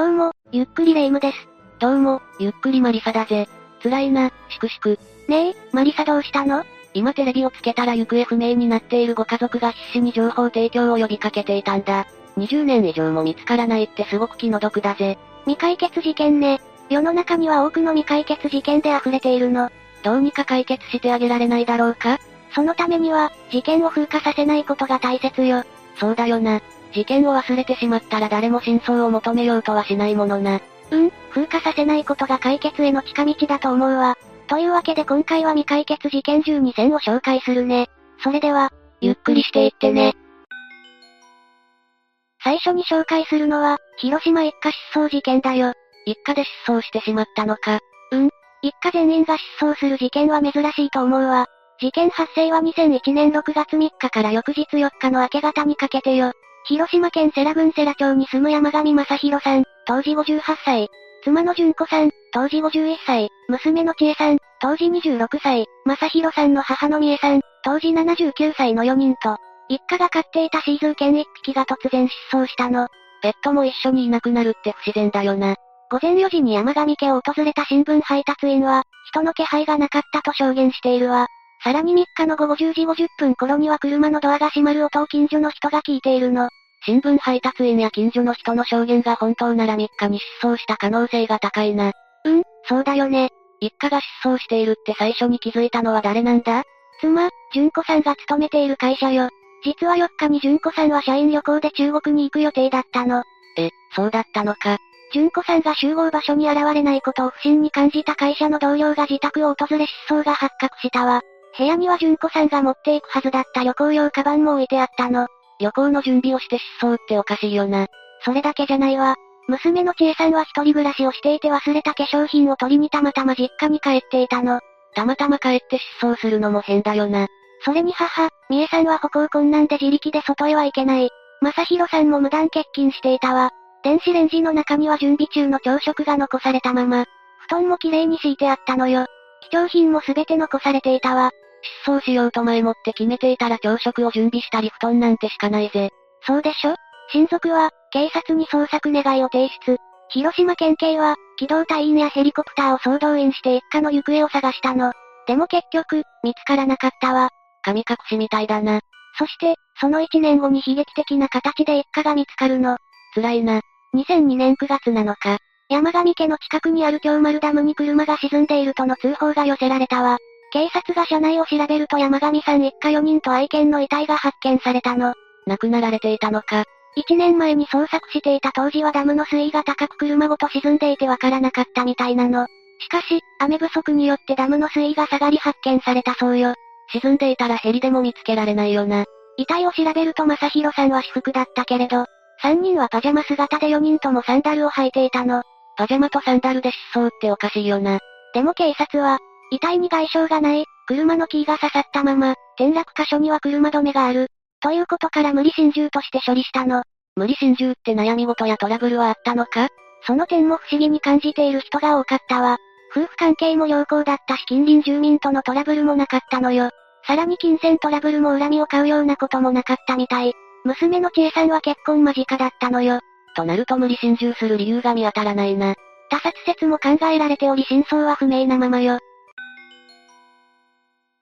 どうも、ゆっくりレ夢ムです。どうも、ゆっくりマリサだぜ。辛いな、しくしく。ねえ、マリサどうしたの？今テレビをつけたら行方不明になっているご家族が必死に情報提供を呼びかけていたんだ。20年以上も見つからないってすごく気の毒だぜ。未解決事件ね。世の中には多くの未解決事件で溢れているの。どうにか解決してあげられないだろうか？そのためには、事件を風化させないことが大切よ。そうだよな。事件を忘れてしまったら誰も真相を求めようとはしないものな。うん、風化させないことが解決への近道だと思うわ。というわけで今回は未解決事件12選を紹介するね。それでは、ゆっくりしていってね。最初に紹介するのは、広島一家失踪事件だよ。一家で失踪してしまったのか。うん。一家全員が失踪する事件は珍しいと思うわ。事件発生は2001年6月3日から翌日4日の明け方にかけてよ。広島県世羅郡世羅町に住む山上正宏さん、当時58歳。妻の純子さん、当時51歳。娘の千恵さん、当時26歳。正宏さんの母の美恵さん、当時79歳の4人と、一家が飼っていたシーズー犬1匹が突然失踪したの。ペットも一緒にいなくなるって不自然だよな。午前4時に山上家を訪れた新聞配達員は、人の気配がなかったと証言しているわ。さらに3日の午後10時50分頃には車のドアが閉まる音を近所の人が聞いているの。新聞配達員や近所の人の証言が本当なら3日に失踪した可能性が高いな。うん、そうだよね。一家が失踪しているって最初に気づいたのは誰なんだ？妻、純子さんが勤めている会社よ。実は4日に純子さんは社員旅行で中国に行く予定だったの。え、そうだったのか。純子さんが集合場所に現れないことを不審に感じた会社の同僚が自宅を訪れ失踪が発覚したわ。部屋には純子さんが持っていくはずだった旅行用カバンも置いてあったの。旅行の準備をして失踪っておかしいよな。それだけじゃないわ。娘の千恵さんは一人暮らしをしていて忘れた化粧品を取りにたまたま実家に帰っていたの。たまたま帰って失踪するのも変だよな。それに母、美恵さんは歩行困難で自力で外へは行けない。正宏さんも無断欠勤していたわ。電子レンジの中には準備中の朝食が残されたまま、布団も綺麗に敷いてあったのよ。貴重品も全て残されていたわ。失踪しようと前もって決めていたら朝食を準備したり布団なんてしかないぜ。そうでしょ？親族は、警察に捜索願いを提出。広島県警は、機動隊員やヘリコプターを総動員して一家の行方を探したの。でも結局、見つからなかったわ。神隠しみたいだな。そして、その1年後に悲劇的な形で一家が見つかるの。辛いな。2002年9月7日、山上家の近くにある京丸ダムに車が沈んでいるとの通報が寄せられたわ。警察が車内を調べると山上さん一家4人と愛犬の遺体が発見されたの。亡くなられていたのか。1年前に捜索していた当時はダムの水位が高く車ごと沈んでいてわからなかったみたいなの。しかし、雨不足によってダムの水位が下がり発見されたそうよ。沈んでいたらヘリでも見つけられないよな。遺体を調べると正宏さんは私服だったけれど、3人はパジャマ姿で4人ともサンダルを履いていたの。パジャマとサンダルで失踪っておかしいよな。でも警察は、遺体に外傷がない、車のキーが刺さったまま、転落箇所には車止めがある。ということから無理心中として処理したの。無理心中って悩み事やトラブルはあったのか？その点も不思議に感じている人が多かったわ。夫婦関係も良好だったし近隣住民とのトラブルもなかったのよ。さらに金銭トラブルも恨みを買うようなこともなかったみたい。娘の千恵さんは結婚間近だったのよ。となると無理心中する理由が見当たらないな。他殺説も考えられており真相は不明なままよ。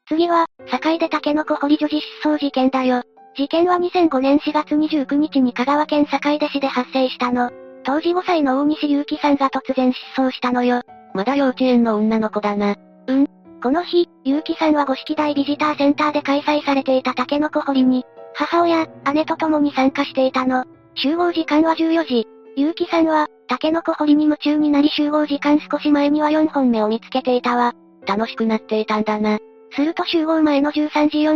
次は、境でタケノコ掘り女児失踪事件だよ。事件は2005年4月29日に香川県坂出市で発生したの。当時5歳の大西祐樹さんが突然失踪したのよ。まだ幼稚園の女の子だな。うん。この日、祐樹さんは五色台ビジターセンターで開催されていたタケノコ掘りに、母親、姉と共に参加していたの。集合時間は14時。祐樹さんは、タケノコ掘りに夢中になり集合時間少し前には4本目を見つけていたわ。楽しくなっていたんだな。すると集合前の13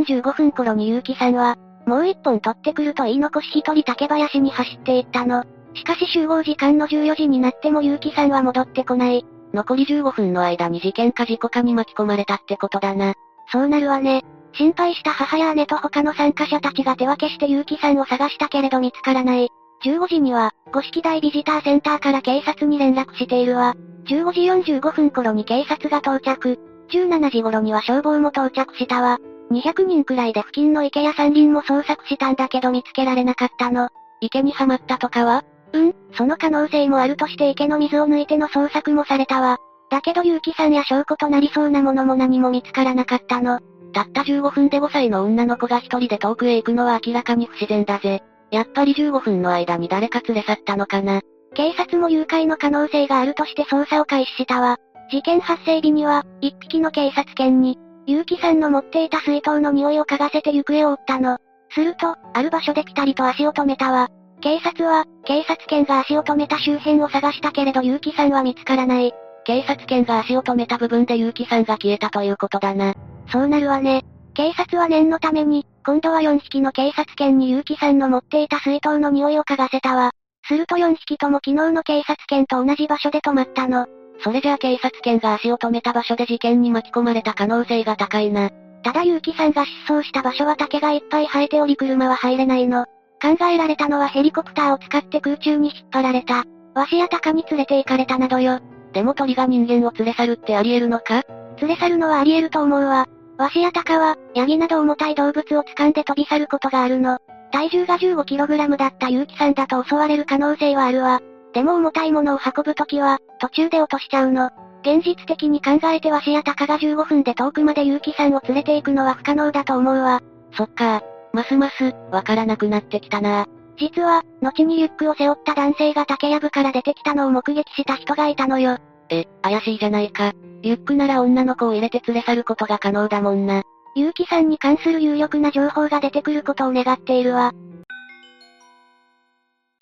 時45分頃に結城さんは、もう一本取ってくると言い残し一人竹林に走っていったの。しかし集合時間の14時になっても結城さんは戻ってこない。残り15分の間に事件か事故かに巻き込まれたってことだな。そうなるわね。心配した母や姉と他の参加者たちが手分けして結城さんを探したけれど見つからない。15時には、五色台ビジターセンターから警察に連絡しているわ。15時45分頃に警察が到着。17時頃には消防も到着したわ。200人くらいで付近の池や山林も捜索したんだけど見つけられなかったの。池にはまったとかはうん、その可能性もあるとして池の水を抜いての捜索もされたわ。だけど結城さんや証拠となりそうなものも何も見つからなかったの。たった15分で5歳の女の子が一人で遠くへ行くのは明らかに不自然だぜ。やっぱり15分の間に誰か連れ去ったのかな。警察も誘拐の可能性があるとして捜査を開始したわ。事件発生日には、一匹の警察犬に、結城さんの持っていた水筒の匂いを嗅がせて行方を追ったの。すると、ある場所でピタリと足を止めたわ。警察は、警察犬が足を止めた周辺を探したけれど結城さんは見つからない。警察犬が足を止めた部分で結城さんが消えたということだな。そうなるわね。警察は念のために、今度は4匹の警察犬に結城さんの持っていた水筒の匂いを嗅がせたわ。すると4匹とも昨日の警察犬と同じ場所で止まったの。それじゃあ警察犬が足を止めた場所で事件に巻き込まれた可能性が高いな。ただ結城さんが失踪した場所は竹がいっぱい生えており車は入れないの。考えられたのはヘリコプターを使って空中に引っ張られた。わしや鷹に連れて行かれたなどよ。でも鳥が人間を連れ去るってあり得るのか？連れ去るのはあり得ると思うわ。ワシやタカは、ヤギなど重たい動物を掴んで飛び去ることがあるの。体重が 15kg だった結城さんだと襲われる可能性はあるわ。でも重たいものを運ぶときは、途中で落としちゃうの。現実的に考えてワシやタカが15分で遠くまで結城さんを連れて行くのは不可能だと思うわ。そっか。ますます、わからなくなってきたな。実は、後にリュックを背負った男性が竹やぶから出てきたのを目撃した人がいたのよ。え、怪しいじゃないか。リュックなら女の子を入れて連れ去ることが可能だもんな。結城さんに関する有力な情報が出てくることを願っているわ。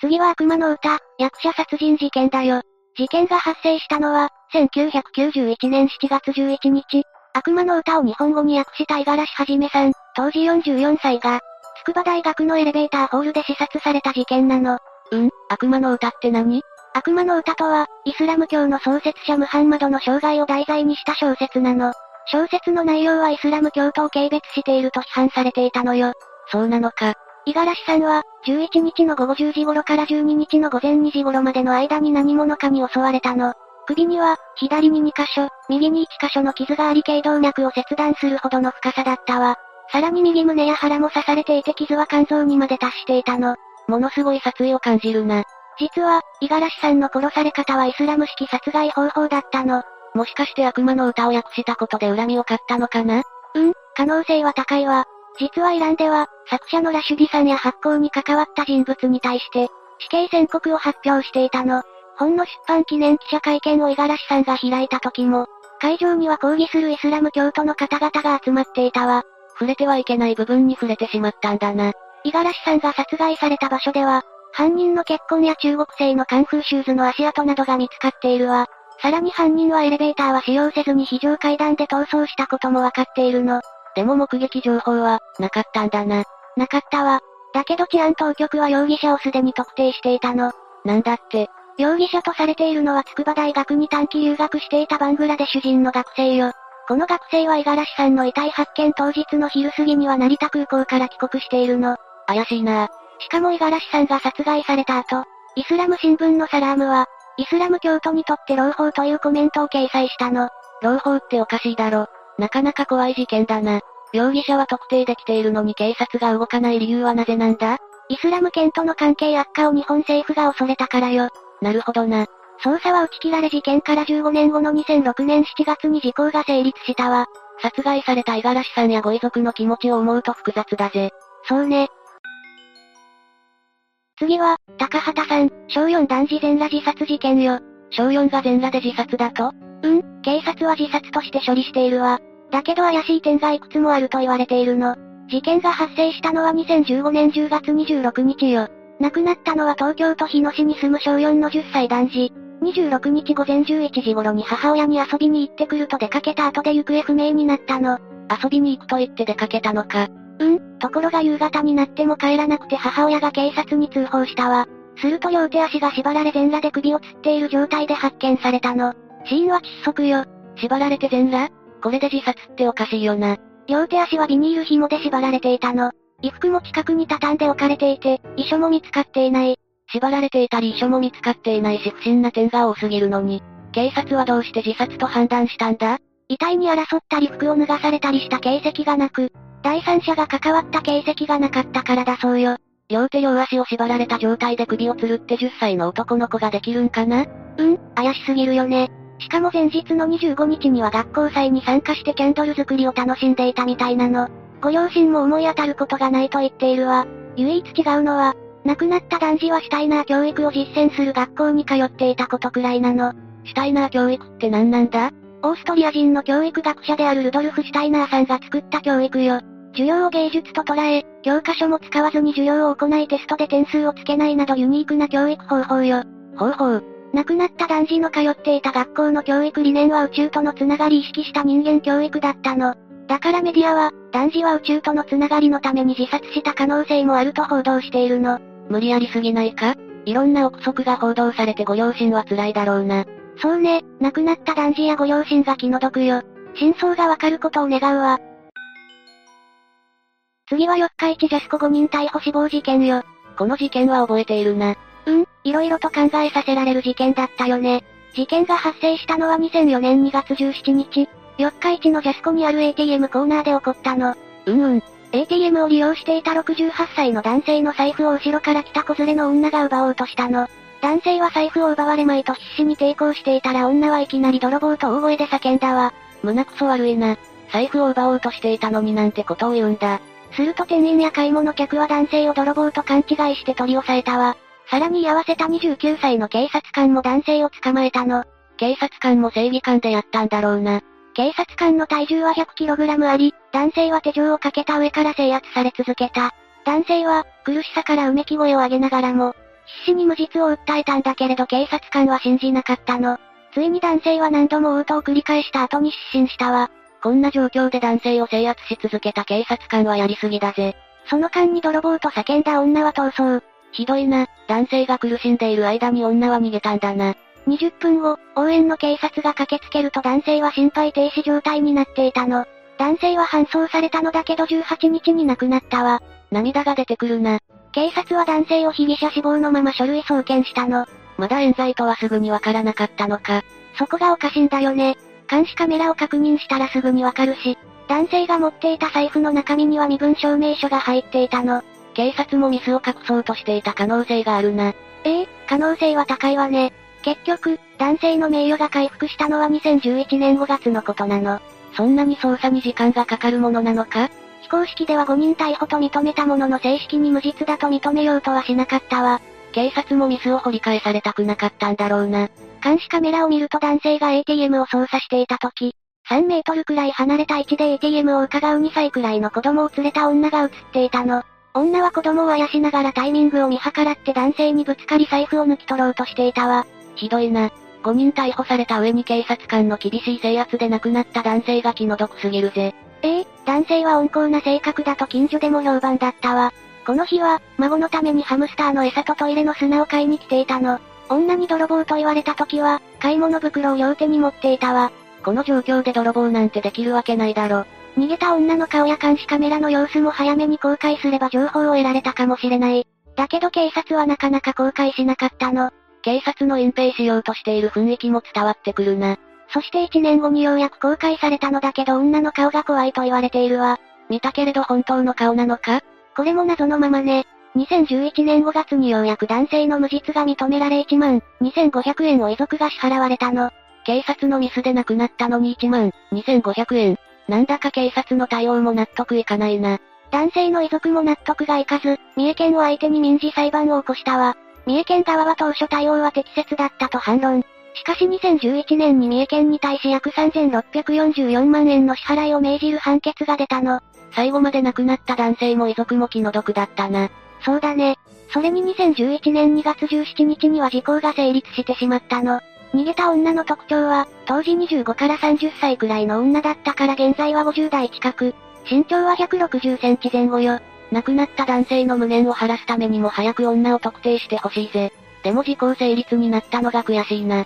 次は悪魔の歌、役者殺人事件だよ。事件が発生したのは、1991年7月11日。悪魔の歌を日本語に訳した五十嵐はじめさん、当時44歳が、筑波大学のエレベーターホールで刺殺された事件なの。うん悪魔の歌って何？悪魔の歌とは、イスラム教の創設者ムハンマドの生涯を題材にした小説なの。小説の内容はイスラム教徒を軽蔑していると批判されていたのよ。そうなのか。五十嵐さんは、11日の午後10時頃から12日の午前2時頃までの間に何者かに襲われたの。首には、左に2箇所、右に1箇所の傷があり頸動脈を切断するほどの深さだったわ。さらに右胸や腹も刺されていて傷は肝臓にまで達していたの。ものすごい殺意を感じるな。実は、五十嵐さんの殺され方はイスラム式殺害方法だったの。もしかして悪魔の歌を訳したことで恨みを買ったのかな？うん、可能性は高いわ。実はイランでは、作者のラシュディさんや発行に関わった人物に対して、死刑宣告を発表していたの。本の出版記念記者会見を五十嵐さんが開いた時も、会場には抗議するイスラム教徒の方々が集まっていたわ。触れてはいけない部分に触れてしまったんだな。五十嵐さんが殺害された場所では、犯人の結婚や中国製のカンフーシューズの足跡などが見つかっているわ。さらに犯人はエレベーターは使用せずに非常階段で逃走したこともわかっているの。でも目撃情報は、なかったんだな。なかったわ。だけど治安当局は容疑者をすでに特定していたの。なんだって。容疑者とされているのは筑波大学に短期留学していたバングラデシュ人の学生よ。この学生は五十嵐さんの遺体発見当日の昼過ぎには成田空港から帰国しているの。怪しいなしかも五十嵐さんが殺害された後、イスラム新聞のサラームは、イスラム教徒にとって朗報というコメントを掲載したの。朗報っておかしいだろ。なかなか怖い事件だな。容疑者は特定できているのに警察が動かない理由はなぜなんだ？イスラム圏との関係悪化を日本政府が恐れたからよ。なるほどな。捜査は打ち切られ事件から15年後の2006年7月に時効が成立したわ。殺害された五十嵐さんやご遺族の気持ちを思うと複雑だぜ。そうね。次は、高畑さん、小4男児全裸自殺事件よ。小4が全裸で自殺だと？うん、警察は自殺として処理しているわ。だけど怪しい点がいくつもあると言われているの。事件が発生したのは2015年10月26日よ。亡くなったのは東京都日野市に住む小4の10歳男児。26日午前11時頃に母親に遊びに行ってくると出かけた後で行方不明になったの。遊びに行くと言って出かけたのか。うん、ところが夕方になっても帰らなくて母親が警察に通報したわ。すると両手足が縛られ全裸で首を吊っている状態で発見されたの。死因は窒息よ。縛られて全裸？これで自殺っておかしいよな。両手足はビニール紐で縛られていたの。衣服も近くに畳んで置かれていて、遺書も見つかっていない。縛られていたり遺書も見つかっていないし不審な点が多すぎるのに、警察はどうして自殺と判断したんだ？遺体に争ったり服を脱がされたりした形跡がなく、第三者が関わった形跡がなかったからだそうよ。両手両足を縛られた状態で首を吊るって10歳の男の子ができるんかな？うん、怪しすぎるよね。しかも前日の25日には学校祭に参加してキャンドル作りを楽しんでいたみたいなの。ご両親も思い当たることがないと言っているわ。唯一違うのは、亡くなった男児はシュタイナー教育を実践する学校に通っていたことくらいなの。シュタイナー教育って何なんだ？オーストリア人の教育学者であるルドルフ・シュタイナーさんが作った教育よ。授業を芸術と捉え、教科書も使わずに授業を行いテストで点数をつけないなどユニークな教育方法よ。方法亡くなった男児の通っていた学校の教育理念は宇宙とのつながり意識した人間教育だったの。だからメディアは、男児は宇宙とのつながりのために自殺した可能性もあると報道しているの。無理やりすぎないか？いろんな憶測が報道されてご両親は辛いだろうな。そうね、亡くなった男児やご両親が気の毒よ。真相がわかることを願うわ。次は四日市ジャスコ5人逮捕死亡事件よ。この事件は覚えているな。うん、色々と考えさせられる事件だったよね。事件が発生したのは2004年2月17日、四日市のジャスコにある ATM コーナーで起こったの。うんうん。ATM を利用していた68歳の男性の財布を後ろから来た子連れの女が奪おうとしたの。男性は財布を奪われまいと必死に抵抗していたら女はいきなり泥棒と大声で叫んだわ。胸くそ悪いな。財布を奪おうとしていたのになんてことを言うんだ。すると店員や買い物客は男性を泥棒と勘違いして取り押さえたわ。さらに居合わせた29歳の警察官も男性を捕まえたの。警察官も正義感でやったんだろうな。警察官の体重は 100kg あり、男性は手錠をかけた上から制圧され続けた。男性は、苦しさからうめき声を上げながらも、必死に無実を訴えたんだけれど警察官は信じなかったの。ついに男性は何度も応答を繰り返した後に失神したわ。こんな状況で男性を制圧し続けた警察官はやりすぎだぜ。その間に泥棒と叫んだ女は逃走。ひどいな、男性が苦しんでいる間に女は逃げたんだな。20分後、応援の警察が駆けつけると男性は心肺停止状態になっていたの。男性は搬送されたのだけど18日に亡くなったわ。涙が出てくるな。警察は男性を被疑者死亡のまま書類送検したの。まだ冤罪とはすぐにわからなかったのか。そこがおかしいんだよね。監視カメラを確認したらすぐにわかるし、男性が持っていた財布の中身には身分証明書が入っていたの。警察もミスを隠そうとしていた可能性があるな。ええ可能性は高いわね。結局、男性の名誉が回復したのは2011年5月のことなの。そんなに捜査に時間がかかるものなのか？非公式では5人逮捕と認めたものの正式に無実だと認めようとはしなかったわ。警察もミスを掘り返されたくなかったんだろうな。監視カメラを見ると男性が ATM を操作していた時、3メートルくらい離れた位置で ATM を伺う2歳くらいの子供を連れた女が映っていたの。女は子供をあやしながらタイミングを見計らって男性にぶつかり財布を抜き取ろうとしていたわ。ひどいな。5人逮捕された上に警察官の厳しい制圧で亡くなった男性が気の毒すぎるぜ。ええ男性は温厚な性格だと近所でも評判だったわ。この日は、孫のためにハムスターの餌とトイレの砂を買いに来ていたの。女に泥棒と言われた時は、買い物袋を両手に持っていたわ。この状況で泥棒なんてできるわけないだろ。逃げた女の顔や監視カメラの様子も早めに公開すれば情報を得られたかもしれない。だけど警察はなかなか公開しなかったの。警察の隠蔽しようとしている雰囲気も伝わってくるな。そして1年後にようやく公開されたのだけど女の顔が怖いと言われているわ。見たけれど本当の顔なのか？これも謎のままね。2011年5月にようやく男性の無実が認められ1万2500円を遺族が支払われたの。警察のミスで亡くなったのに1万2500円。なんだか警察の対応も納得いかないな。男性の遺族も納得がいかず、三重県を相手に民事裁判を起こしたわ。三重県側は当初対応は適切だったと反論。しかし2011年に三重県に対し約3644万円の支払いを命じる判決が出たの。最後まで亡くなった男性も遺族も気の毒だったな。そうだね。それに2011年2月17日には時効が成立してしまったの。逃げた女の特徴は、当時25から30歳くらいの女だったから現在は50代近く、身長は160センチ前後よ。亡くなった男性の無念を晴らすためにも早く女を特定してほしいぜ。でも時効成立になったのが悔しいな。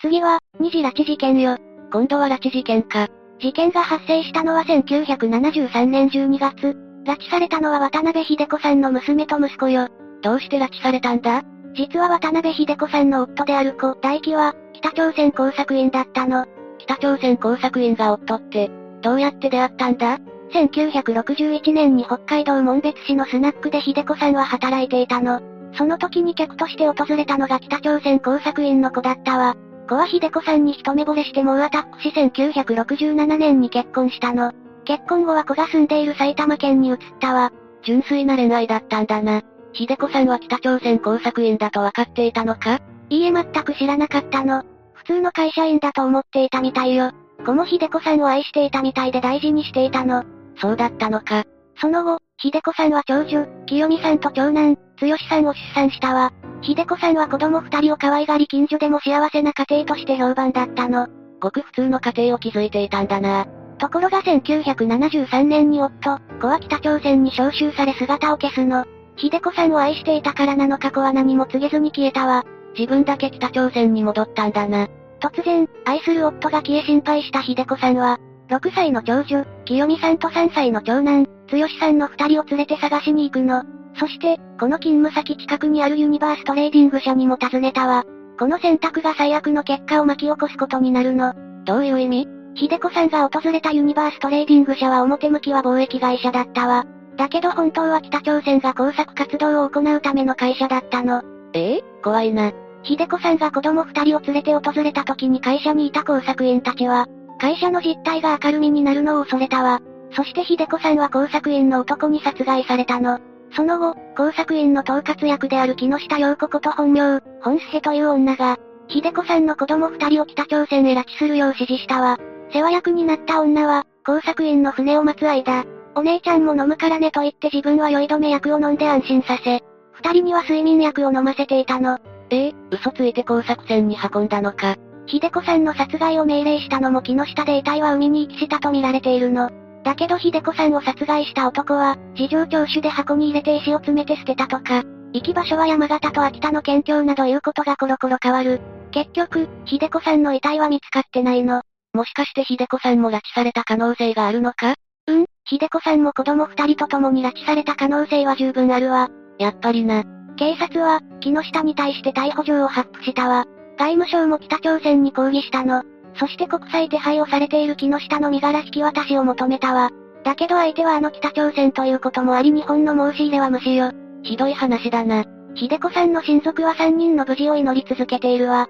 次は、二次拉致事件よ。今度は拉致事件か。事件が発生したのは1973年12月。拉致されたのは渡辺秀子さんの娘と息子よ。どうして拉致されたんだ？実は渡辺秀子さんの夫である子、大輝は、北朝鮮工作員だったの。北朝鮮工作員が夫って、どうやって出会ったんだ？1961年に北海道門別市のスナックで秀子さんは働いていたの。その時に客として訪れたのが北朝鮮工作員の子だったわ。子は秀子さんに一目惚れして猛アタックし1967年に結婚したの。結婚後は子が住んでいる埼玉県に移ったわ。純粋な恋愛だったんだな。秀子さんは北朝鮮工作員だと分かっていたのか？いいえ全く知らなかったの。普通の会社員だと思っていたみたいよ。子も秀子さんを愛していたみたいで大事にしていたの。そうだったのか。その後、秀子さんは長女、清美さんと長男、剛さんを出産したわ。秀子さんは子供二人を可愛がり近所でも幸せな家庭として評判だったの。ごく普通の家庭を築いていたんだな。ところが1973年に夫、高は北朝鮮に召還され姿を消すの。秀子さんを愛していたからなのか高は何も告げずに消えたわ。自分だけ北朝鮮に戻ったんだな。突然、愛する夫が消え心配した秀子さんは、6歳の長女、清美さんと3歳の長男、剛さんの2人を連れて探しに行くの。そして、この勤務先近くにあるユニバーストレーディング社にも尋ねたわ。この選択が最悪の結果を巻き起こすことになるの。どういう意味？秀子さんが訪れたユニバーストレーディング社は表向きは貿易会社だったわ。だけど本当は北朝鮮が工作活動を行うための会社だったの。え？え怖いな。秀子さんが子供二人を連れて訪れた時に会社にいた工作員たちは、会社の実態が明るみになるのを恐れたわ。そして秀子さんは工作員の男に殺害されたの。その後、工作員の統括役である木下陽子こと本名、洪寿恵という女が、秀子さんの子供二人を北朝鮮へ拉致するよう指示したわ。世話役になった女は、工作員の船を待つ間、お姉ちゃんも飲むからねと言って自分は酔い止め薬を飲んで安心させ、二人には睡眠薬を飲ませていたの。ええ嘘ついて工作船に運んだのか。秀子さんの殺害を命令したのも木下で遺体は海に遺棄したと見られているの。だけど秀子さんを殺害した男は、事情聴取で箱に入れて石を詰めて捨てたとか、行き場所は山形と秋田の県境などいうことがコロコロ変わる。結局、秀子さんの遺体は見つかってないの。もしかして秀子さんも拉致された可能性があるのか？うん、秀子さんも子供二人と共に拉致された可能性は十分あるわ。やっぱりな。警察は、木下に対して逮捕状を発布したわ。外務省も北朝鮮に抗議したの。そして国際手配をされている木下の身柄引き渡しを求めたわ。だけど相手はあの北朝鮮ということもあり日本の申し入れは無視よ。ひどい話だな。秀子さんの親族は3人の無事を祈り続けているわ。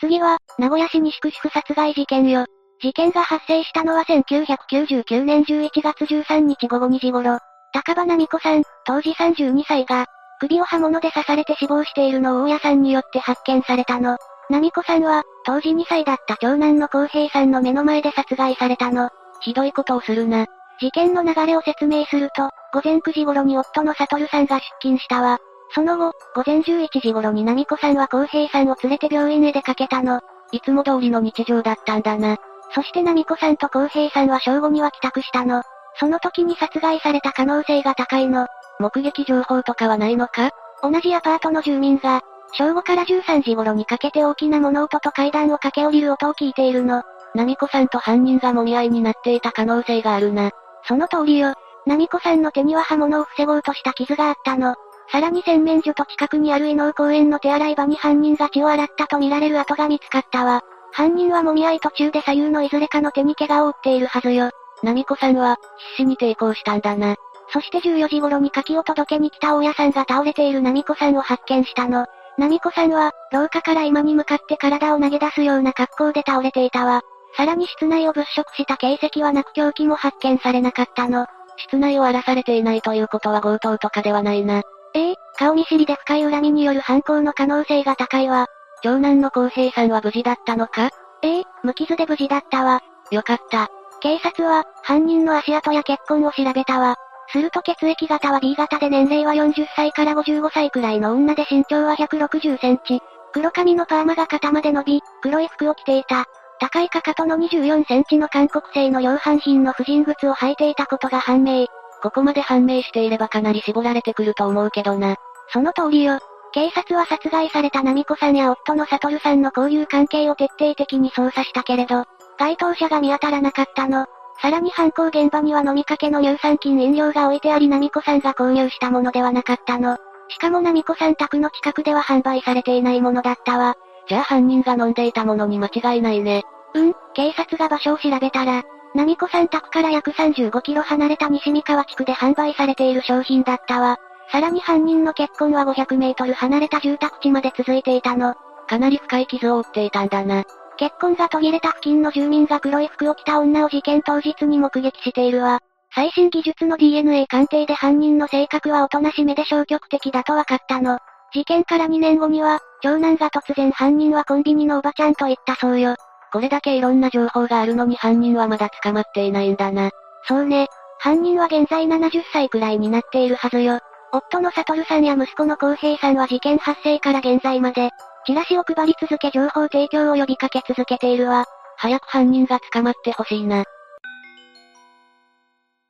次は、名古屋市西区主婦殺害事件よ。事件が発生したのは1999年11月13日午後2時頃。高場奈美子さん、当時32歳が、首を刃物で刺されて死亡しているのを大家さんによって発見されたの。奈美子さんは、当時2歳だった長男の浩平さんの目の前で殺害されたの。ひどいことをするな。事件の流れを説明すると、午前9時頃に夫の悟さんが出勤したわ。その後、午前11時頃に奈美子さんは浩平さんを連れて病院へ出かけたの。いつも通りの日常だったんだな。そして奈美子さんと浩平さんは正午には帰宅したの。その時に殺害された可能性が高いの。目撃情報とかはないのか？同じアパートの住民が、正午から13時頃にかけて大きな物音と階段を駆け下りる音を聞いているの。ナミコさんと犯人が揉み合いになっていた可能性があるな。その通りよ。ナミコさんの手には刃物を防ごうとした傷があったの。さらに洗面所と近くにある伊能公園の手洗い場に犯人が血を洗ったとみられる跡が見つかったわ。犯人は揉み合い途中で左右のいずれかの手に怪我を負っているはずよ。ナミコさんは、必死に抵抗したんだな。そして14時頃に柿を届けに来た大家さんが倒れているナミコさんを発見したの。ナミコさんは、廊下から今に向かって体を投げ出すような格好で倒れていたわ。さらに室内を物色した形跡はなく凶器も発見されなかったの。室内を荒らされていないということは強盗とかではないな。ええ顔見知りで深い恨みによる犯行の可能性が高いわ。長男の公平さんは無事だったのか？ええ無傷で無事だったわ。よかった。警察は、犯人の足跡や結婚を調べたわ。すると血液型は B 型で年齢は40歳から55歳くらいの女で身長は160センチ。黒髪のパーマが肩まで伸び、黒い服を着ていた。高いかかとの24センチの韓国製の量販品の婦人靴を履いていたことが判明。ここまで判明していればかなり絞られてくると思うけどな。その通りよ。警察は殺害されたナミコさんや夫のサトルさんの交友関係を徹底的に捜査したけれど、該当者が見当たらなかったの。さらに犯行現場には飲みかけの乳酸菌飲料が置いてありナミコさんが購入したものではなかったの。しかもナミコさん宅の近くでは販売されていないものだったわ。じゃあ犯人が飲んでいたものに間違いないね。うん、警察が場所を調べたら、ナミコさん宅から約35キロ離れた西三河地区で販売されている商品だったわ。さらに犯人の結婚は500メートル離れた住宅地まで続いていたの。かなり深い傷を負っていたんだな。結婚が途切れた付近の住民が黒い服を着た女を事件当日に目撃しているわ。最新技術の DNA 鑑定で犯人の性格はおとなしめで消極的だと分かったの。事件から2年後には、長男が突然犯人はコンビニのおばちゃんと言ったそうよ。これだけいろんな情報があるのに犯人はまだ捕まっていないんだな。そうね。犯人は現在70歳くらいになっているはずよ。夫の悟さんや息子の浩平さんは事件発生から現在まで、チラシを配り続け情報提供を呼びかけ続けているわ。早く犯人が捕まってほしいな。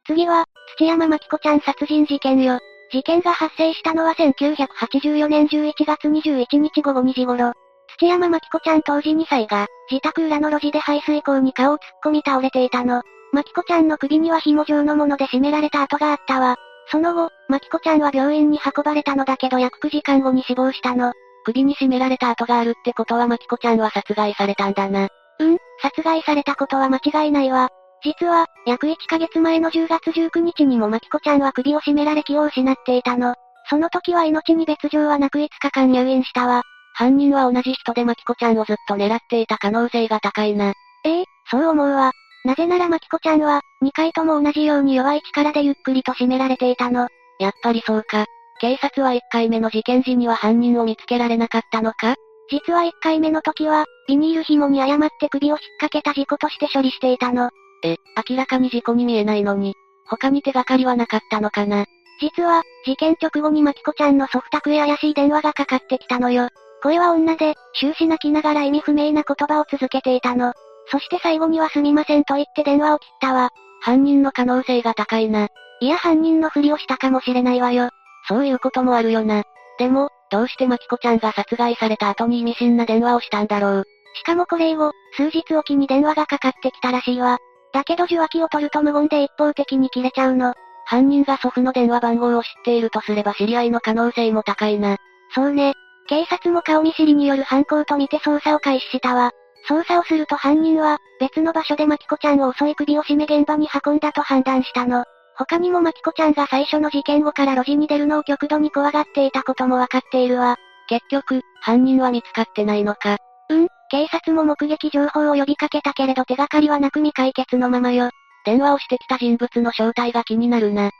次は、土山真紀子ちゃん殺人事件よ。事件が発生したのは1984年11月21日午後2時頃。土山真紀子ちゃん当時2歳が、自宅裏の路地で排水溝に顔を突っ込み倒れていたの。真紀子ちゃんの首には紐状のもので締められた跡があったわ。その後、真紀子ちゃんは病院に運ばれたのだけど約9時間後に死亡したの。首に絞められた跡があるってことはマキコちゃんは殺害されたんだな。うん、殺害されたことは間違いないわ。実は、約1ヶ月前の10月19日にもマキコちゃんは首を絞められ気を失っていたの。その時は命に別状はなく5日間入院したわ。犯人は同じ人でマキコちゃんをずっと狙っていた可能性が高いな。ええそう思うわ。なぜならマキコちゃんは、2回とも同じように弱い力でゆっくりと締められていたの。やっぱりそうか。警察は1回目の事件時には犯人を見つけられなかったのか？実は1回目の時は、ビニール紐に誤って首を引っ掛けた事故として処理していたの。え、明らかに事故に見えないのに、他に手がかりはなかったのかな？実は、事件直後にマキコちゃんの祖父宅へ怪しい電話がかかってきたのよ。声は女で、終始泣きながら意味不明な言葉を続けていたの。そして最後にはすみませんと言って電話を切ったわ。犯人の可能性が高いな。いや犯人のふりをしたかもしれないわよ。そういうこともあるよな。でも、どうしてマキコちゃんが殺害された後に意味深な電話をしたんだろう。しかもこれ以後、数日おきに電話がかかってきたらしいわ。だけど受話器を取ると無言で一方的に切れちゃうの。犯人が祖父の電話番号を知っているとすれば知り合いの可能性も高いな。そうね。警察も顔見知りによる犯行と見て捜査を開始したわ。捜査をすると犯人は、別の場所でマキコちゃんを襲い首を絞め現場に運んだと判断したの。他にもマキコちゃんが最初の事件後から路地に出るのを極度に怖がっていたこともわかっているわ。結局、犯人は見つかってないのか。うん、警察も目撃情報を呼びかけたけれど手がかりはなく未解決のままよ。電話をしてきた人物の正体が気になるな。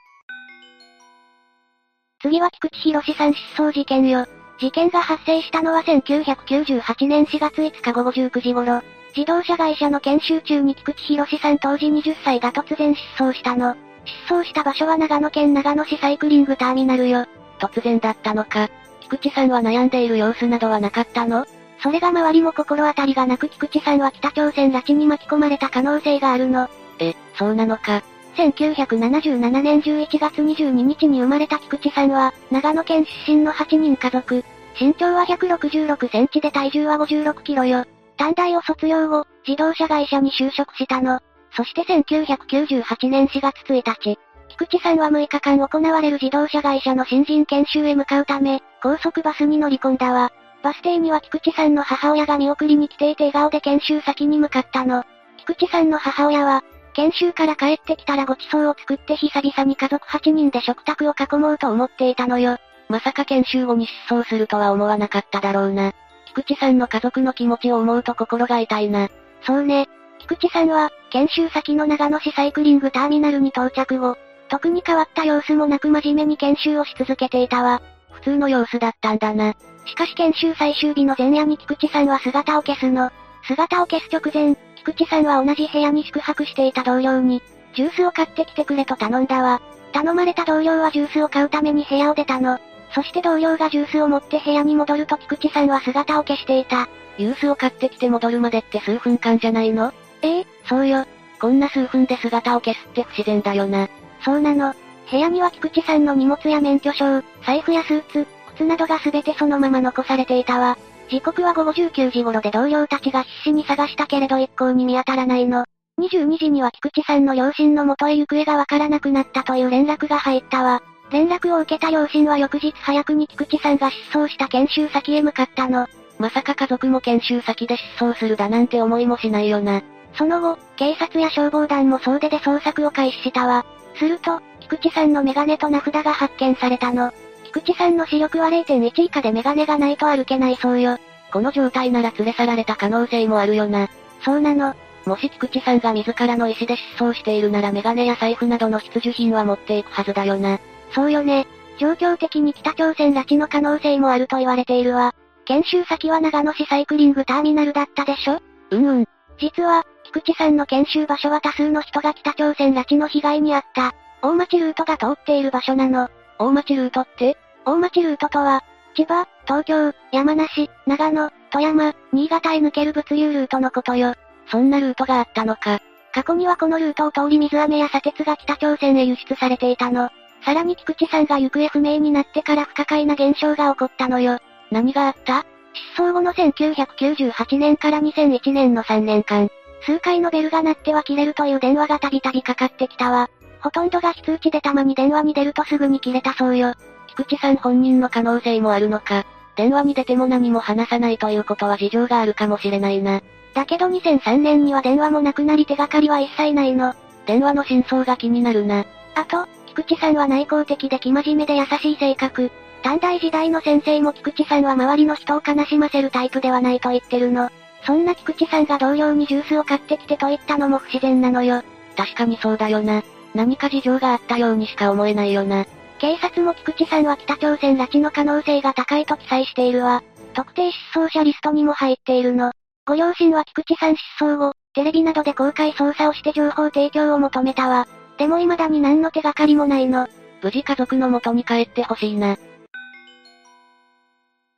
次は菊池博さん失踪事件よ。事件が発生したのは1998年4月5日午後19時頃。自動車会社の研修中に菊池博さん当時20歳が突然失踪したの。失踪した場所は長野県長野市サイクリングターミナルよ。突然だったのか。菊池さんは悩んでいる様子などはなかったの？それが周りも心当たりがなく菊池さんは北朝鮮拉致に巻き込まれた可能性があるの。え、そうなのか。1977年11月22日に生まれた菊池さんは、長野県出身の8人家族。身長は166センチで体重は56キロよ。短大を卒業後、自動車会社に就職したの。そして1998年4月1日、菊池さんは6日間行われる自動車会社の新人研修へ向かうため、高速バスに乗り込んだわ。バス停には菊池さんの母親が見送りに来ていて笑顔で研修先に向かったの。菊池さんの母親は、研修から帰ってきたらご馳走を作って久々に家族8人で食卓を囲もうと思っていたのよ。まさか研修後に失踪するとは思わなかっただろうな。菊池さんの家族の気持ちを思うと心が痛いな。そうね。菊池さんは、研修先の長野市サイクリングターミナルに到着後、特に変わった様子もなく真面目に研修をし続けていたわ。普通の様子だったんだな。しかし研修最終日の前夜に菊池さんは姿を消すの。姿を消す直前、菊池さんは同じ部屋に宿泊していた同僚に、ジュースを買ってきてくれと頼んだわ。頼まれた同僚はジュースを買うために部屋を出たの。そして同僚がジュースを持って部屋に戻ると菊池さんは姿を消していた。ジュースを買ってきて戻るまでって数分間じゃないの？ええそうよ。こんな数分で姿を消すって不自然だよな。そうなの。部屋には菊池さんの荷物や免許証、財布やスーツ、靴などが全てそのまま残されていたわ。時刻は午後19時頃で同僚たちが必死に探したけれど一向に見当たらないの。22時には菊池さんの両親の元へ行方がわからなくなったという連絡が入ったわ。連絡を受けた両親は翌日早くに菊池さんが失踪した研修先へ向かったの。まさか家族も研修先で失踪するだなんて思いもしないよな。その後、警察や消防団も総出で捜索を開始したわ。すると、菊池さんのメガネと名札が発見されたの。菊池さんの視力は0.1以下でメガネがないと歩けないそうよ。この状態なら連れ去られた可能性もあるよな。そうなの。もし菊池さんが自らの意思で失踪しているならメガネや財布などの必需品は持っていくはずだよな。そうよね。状況的に北朝鮮拉致の可能性もあると言われているわ。研修先は長野市サイクリングターミナルだったでしょ？うんうん。実は、菊池さんの研修場所は多数の人が北朝鮮拉致の被害に遭った、大町ルートが通っている場所なの。大町ルートって？大町ルートとは、千葉、東京、山梨、長野、富山、新潟へ抜ける物流ルートのことよ。そんなルートがあったのか。過去にはこのルートを通り水飴や砂鉄が北朝鮮へ輸出されていたの。さらに菊池さんが行方不明になってから不可解な現象が起こったのよ。何があった？失踪後の1998年から2001年の3年間、数回のベルが鳴っては切れるという電話がたびたびかかってきたわ。ほとんどが非通知でたまに電話に出るとすぐに切れたそうよ。菊池さん本人の可能性もあるのか。電話に出ても何も話さないということは事情があるかもしれないな。だけど2003年には電話もなくなり手がかりは一切ないの。電話の真相が気になるな。あと、菊池さんは内向的で生真面目で優しい性格。短大時代の先生も菊池さんは周りの人を悲しませるタイプではないと言ってるの。そんな菊池さんが同僚にジュースを買ってきてと言ったのも不自然なのよ。確かにそうだよな。何か事情があったようにしか思えないよな。警察も菊池さんは北朝鮮拉致の可能性が高いと記載しているわ。特定失踪者リストにも入っているの。ご両親は菊池さん失踪後、テレビなどで公開捜査をして情報提供を求めたわ。でも未だに何の手がかりもないの。無事家族の元に帰ってほしいな。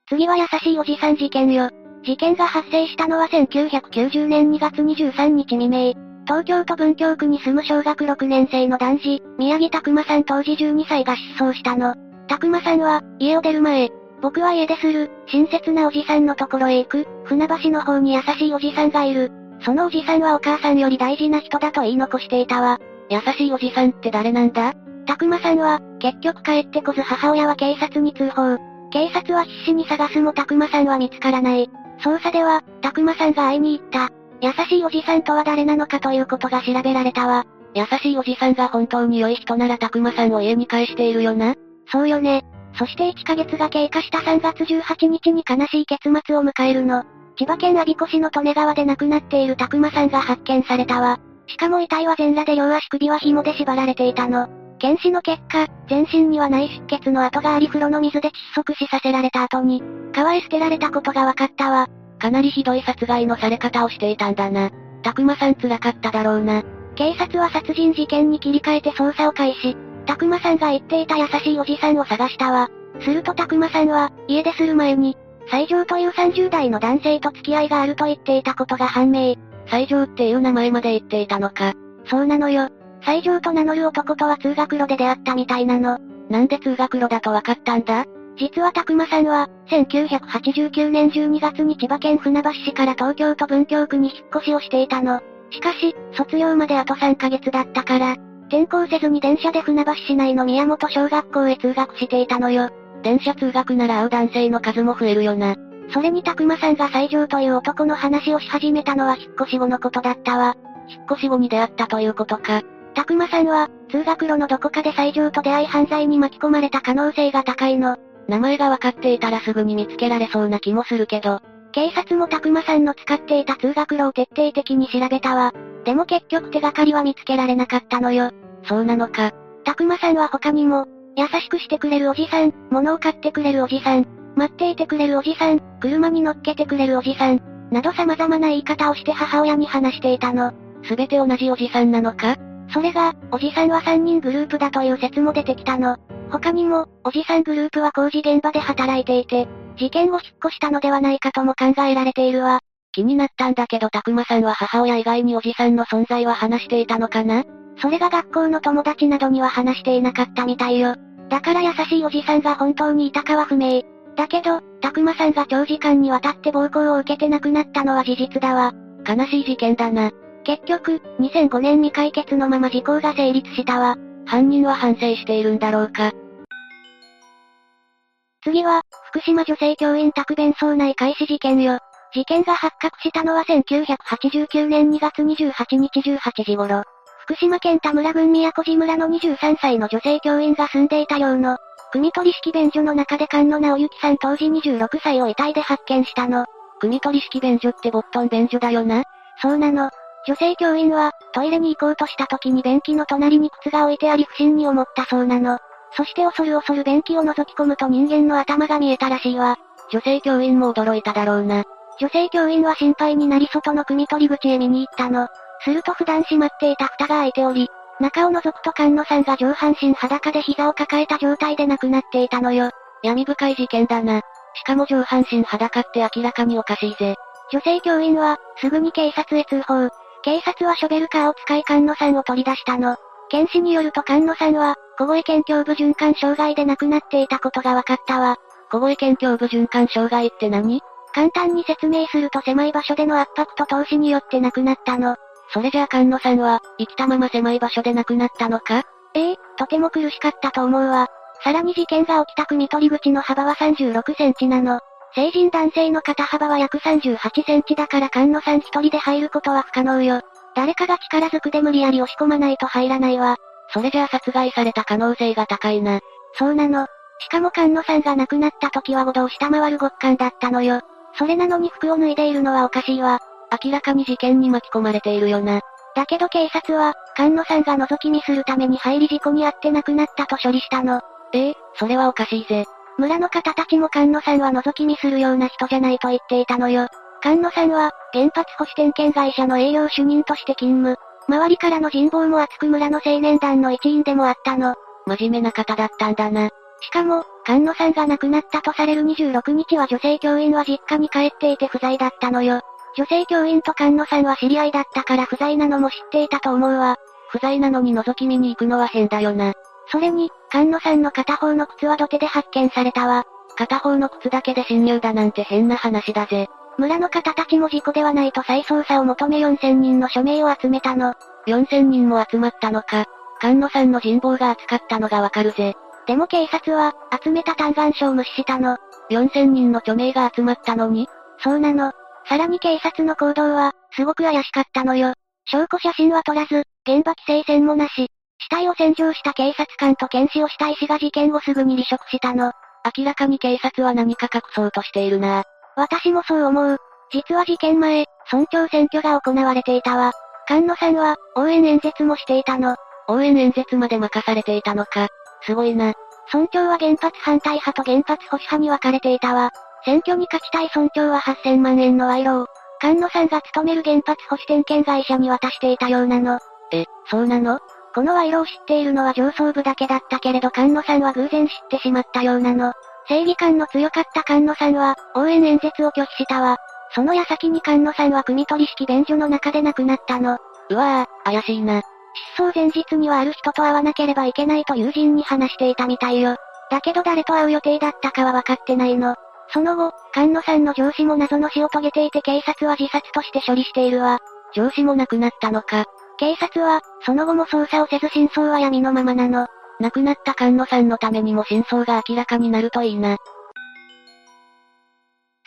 次は優しいおじさん事件よ。事件が発生したのは1990年2月23日未明。東京都文京区に住む小学6年生の男児、宮城拓馬さん当時12歳が失踪したの。拓馬さんは、家を出る前、僕は家でする、親切なおじさんのところへ行く、船橋の方に優しいおじさんがいる。そのおじさんはお母さんより大事な人だと言い残していたわ。優しいおじさんって誰なんだ？拓馬さんは、結局帰ってこず母親は警察に通報。警察は必死に探すも拓馬さんは見つからない。捜査では、拓馬さんが会いに行った。優しいおじさんとは誰なのかということが調べられたわ。優しいおじさんが本当に良い人なら拓馬さんを家に返しているよな。そうよね。そして1ヶ月が経過した3月18日に悲しい結末を迎えるの。千葉県我孫子市の利根川で亡くなっている拓馬さんが発見されたわ。しかも遺体は全裸で両足首は紐で縛られていたの。検視の結果、全身にはない出血の跡があり風呂の水で窒息死させられた後に、川へ捨てられたことが分かったわ。かなりひどい殺害のされ方をしていたんだな。たくまさん辛かっただろうな。警察は殺人事件に切り替えて捜査を開始。たくまさんが言っていた優しいおじさんを探したわ。するとたくまさんは、家出する前に、西条という30代の男性と付き合いがあると言っていたことが判明。西条っていう名前まで言っていたのか。そうなのよ。西条と名乗る男とは通学路で出会ったみたいなの。なんで通学路だと分かったんだ？実は拓馬さんは、1989年12月に千葉県船橋市から東京都文京区に引っ越しをしていたの。しかし、卒業まであと3ヶ月だったから、転校せずに電車で船橋市内の宮本小学校へ通学していたのよ。電車通学なら会う男性の数も増えるよな。それに拓馬さんが西条という男の話をし始めたのは引っ越し後のことだったわ。引っ越し後に出会ったということか。たくまさんは、通学路のどこかで西条と出会い犯罪に巻き込まれた可能性が高いの。名前が分かっていたらすぐに見つけられそうな気もするけど。警察もたくまさんの使っていた通学路を徹底的に調べたわ。でも結局手がかりは見つけられなかったのよ。そうなのか。たくまさんは他にも、優しくしてくれるおじさん、物を買ってくれるおじさん、待っていてくれるおじさん、車に乗っけてくれるおじさん、など様々な言い方をして母親に話していたの。すべて同じおじさんなのか？それが、おじさんは3人グループだという説も出てきたの。他にも、おじさんグループは工事現場で働いていて、事件後引っ越したのではないかとも考えられているわ。気になったんだけどたくまさんは母親以外におじさんの存在は話していたのかな？それが学校の友達などには話していなかったみたいよ。だから優しいおじさんが本当にいたかは不明。だけど、たくまさんが長時間にわたって暴行を受けて亡くなったのは事実だわ。悲しい事件だな。結局、2005年未解決のまま時効が成立したわ。犯人は反省しているんだろうか。次は、福島女性教員宅弁装内開始事件よ。事件が発覚したのは1989年2月28日18時頃。福島県田村郡宮古寺村の23歳の女性教員が住んでいた寮の、組取式便所の中で菅野直之さん当時26歳を遺体で発見したの。組取式便所ってボットン便所だよなそうなの。女性教員は、トイレに行こうとした時に便器の隣に靴が置いてあり不審に思ったそうなの。そして恐る恐る便器を覗き込むと人間の頭が見えたらしいわ。女性教員も驚いただろうな。女性教員は心配になり外の組取り口へ見に行ったの。すると普段閉まっていた蓋が開いており、中を覗くと菅野さんが上半身裸で膝を抱えた状態で亡くなっていたのよ。闇深い事件だな。しかも上半身裸って明らかにおかしいぜ。女性教員は、すぐに警察へ通報。警察はショベルカーを使い菅野さんを取り出したの。検視によると菅野さんは、小越県胸部循環障害で亡くなっていたことが分かったわ。小越県胸部循環障害って何？簡単に説明すると狭い場所での圧迫と投資によって亡くなったの。それじゃあ菅野さんは、生きたまま狭い場所で亡くなったのか？ええとても苦しかったと思うわ。さらに事件が起きた組取り口の幅は36センチなの。成人男性の肩幅は約38センチだから菅野さん一人で入ることは不可能よ。誰かが力ずくで無理やり押し込まないと入らないわ。それじゃあ殺害された可能性が高いな。そうなの。しかも菅野さんが亡くなった時は5度を下回る極寒だったのよ。それなのに服を脱いでいるのはおかしいわ。明らかに事件に巻き込まれているよな。だけど警察は、菅野さんが覗き見するために入り事故に遭って亡くなったと処理したの。ええそれはおかしいぜ。村の方たちも菅野さんは覗き見するような人じゃないと言っていたのよ。菅野さんは、原発保守点検会社の営業主任として勤務。周りからの人望も厚く村の青年団の一員でもあったの。真面目な方だったんだな。しかも、菅野さんが亡くなったとされる26日は女性教員は実家に帰っていて不在だったのよ。女性教員と菅野さんは知り合いだったから不在なのも知っていたと思うわ。不在なのに覗き見に行くのは変だよな。それに、菅野さんの片方の靴は土手で発見されたわ。片方の靴だけで侵入だなんて変な話だぜ。村の方たちも事故ではないと再捜査を求め4000人の署名を集めたの。4000人も集まったのか。菅野さんの人望が厚かったのがわかるぜ。でも警察は、集めた嘆願書を無視したの。4000人の著名が集まったのに？そうなの。さらに警察の行動は、すごく怪しかったのよ。証拠写真は撮らず、現場規制線もなし。死体を洗浄した警察官と検視をした医師が事件後すぐに離職したの。明らかに警察は何か隠そうとしているな。私もそう思う。実は事件前、村長選挙が行われていたわ。菅野さんは、応援演説もしていたの。応援演説まで任されていたのか。すごいな。村長は原発反対派と原発保守派に分かれていたわ。選挙に勝ちたい村長は8000万円の賄賂を、菅野さんが勤める原発保守点検会社に渡していたようなの。え、そうなの？この賄賂を知っているのは上層部だけだったけれど菅野さんは偶然知ってしまったようなの。正義感の強かった菅野さんは、応援演説を拒否したわ。その矢先に菅野さんは組取式便所の中で亡くなったの。うわぁ、怪しいな。失踪前日にはある人と会わなければいけないと友人に話していたみたいよ。だけど誰と会う予定だったかは分かってないの。その後、菅野さんの上司も謎の死を遂げていて警察は自殺として処理しているわ。上司も亡くなったのか。警察は、その後も捜査をせず真相は闇のままなの。亡くなった菅野さんのためにも真相が明らかになるといいな。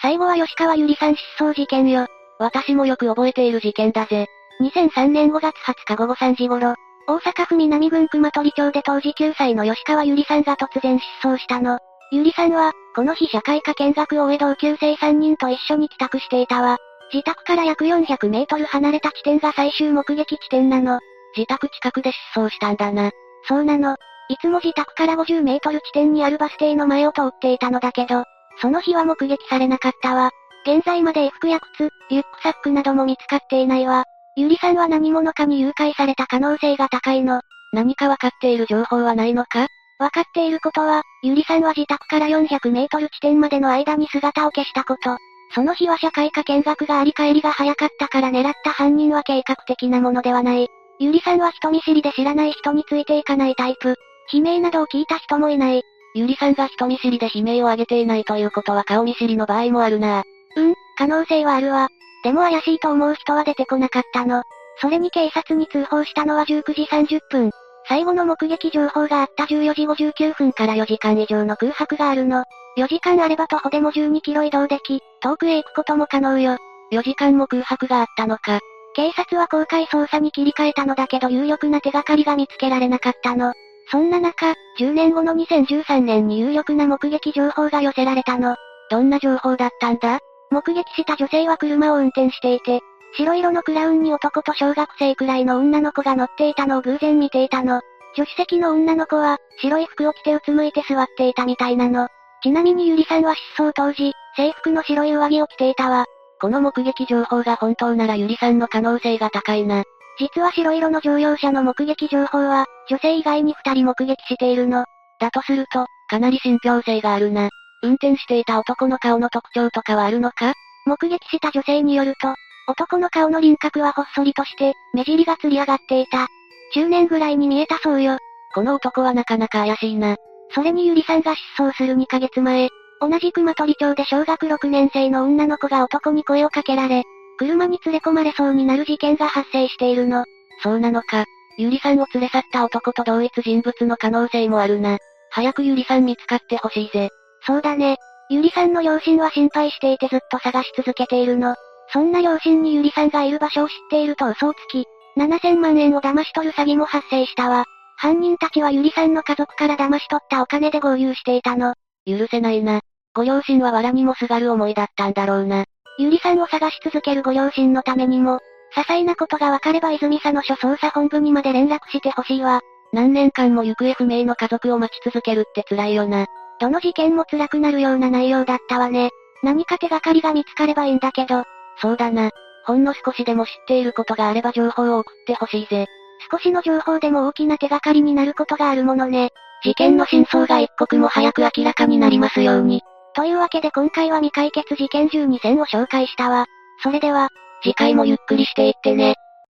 最後は吉川ゆりさん失踪事件よ。私もよく覚えている事件だぜ。2003年5月20日午後3時頃、大阪府南郡熊取町で当時9歳の吉川ゆりさんが突然失踪したの。ゆりさんは、この日社会科見学を終え同級生3人と一緒に帰宅していたわ。自宅から約400メートル離れた地点が最終目撃地点なの。自宅近くで失踪したんだな。そうなの。いつも自宅から50メートル地点にあるバス停の前を通っていたのだけど、その日は目撃されなかったわ。現在まで衣服や靴、リュックサックなども見つかっていないわ。ゆりさんは何者かに誘拐された可能性が高いの。何かわかっている情報はないのか？わかっていることは、ゆりさんは自宅から400メートル地点までの間に姿を消したこと。その日は社会科見学があり帰りが早かったから狙った犯人は計画的なものではない。ゆりさんは人見知りで知らない人についていかないタイプ。悲鳴などを聞いた人もいない。ゆりさんが人見知りで悲鳴を上げていないということは顔見知りの場合もあるな。うん、可能性はあるわ。でも怪しいと思う人は出てこなかったの。それに警察に通報したのは19時30分。最後の目撃情報があった14時59分から4時間以上の空白があるの。4時間あれば徒歩でも12キロ移動でき、遠くへ行くことも可能よ。4時間も空白があったのか。警察は公開捜査に切り替えたのだけど有力な手がかりが見つけられなかったの。そんな中、10年後の2013年に有力な目撃情報が寄せられたの。どんな情報だったんだ？目撃した女性は車を運転していて、白色のクラウンに男と小学生くらいの女の子が乗っていたのを偶然見ていたの。助手席の女の子は、白い服を着てうつむいて座っていたみたいなの。ちなみにゆりさんは失踪当時、制服の白い上着を着ていたわ。この目撃情報が本当ならゆりさんの可能性が高いな。実は白色の乗用車の目撃情報は、女性以外に二人目撃しているの。だとすると、かなり信憑性があるな。運転していた男の顔の特徴とかはあるのか？目撃した女性によると、男の顔の輪郭はほっそりとして、目尻がつり上がっていた。中年ぐらいに見えたそうよ。この男はなかなか怪しいな。それにゆりさんが失踪する2ヶ月前、同じ熊取町で小学6年生の女の子が男に声をかけられ、車に連れ込まれそうになる事件が発生しているの。そうなのか。ゆりさんを連れ去った男と同一人物の可能性もあるな。早くゆりさん見つかってほしいぜ。そうだね。ゆりさんの両親は心配していてずっと探し続けているの。そんな両親にゆりさんがいる場所を知っていると嘘をつき、7000万円を騙し取る詐欺も発生したわ。犯人たちはゆりさんの家族から騙し取ったお金で合流していたの。許せないな。ご両親は藁にもすがる思いだったんだろうな。ゆりさんを探し続けるご両親のためにも、些細なことが分かれば泉佐野署捜査本部にまで連絡してほしいわ。何年間も行方不明の家族を待ち続けるって辛いよな。どの事件も辛くなるような内容だったわね。何か手がかりが見つかればいいんだけど。そうだな。ほんの少しでも知っていることがあれば情報を送ってほしいぜ。少しの情報でも大きな手がかりになることがあるものね。事件の真相が一刻も早く明らかになりますように。というわけで今回は未解決事件12選を紹介したわ。それでは、次回もゆっくりしていってね。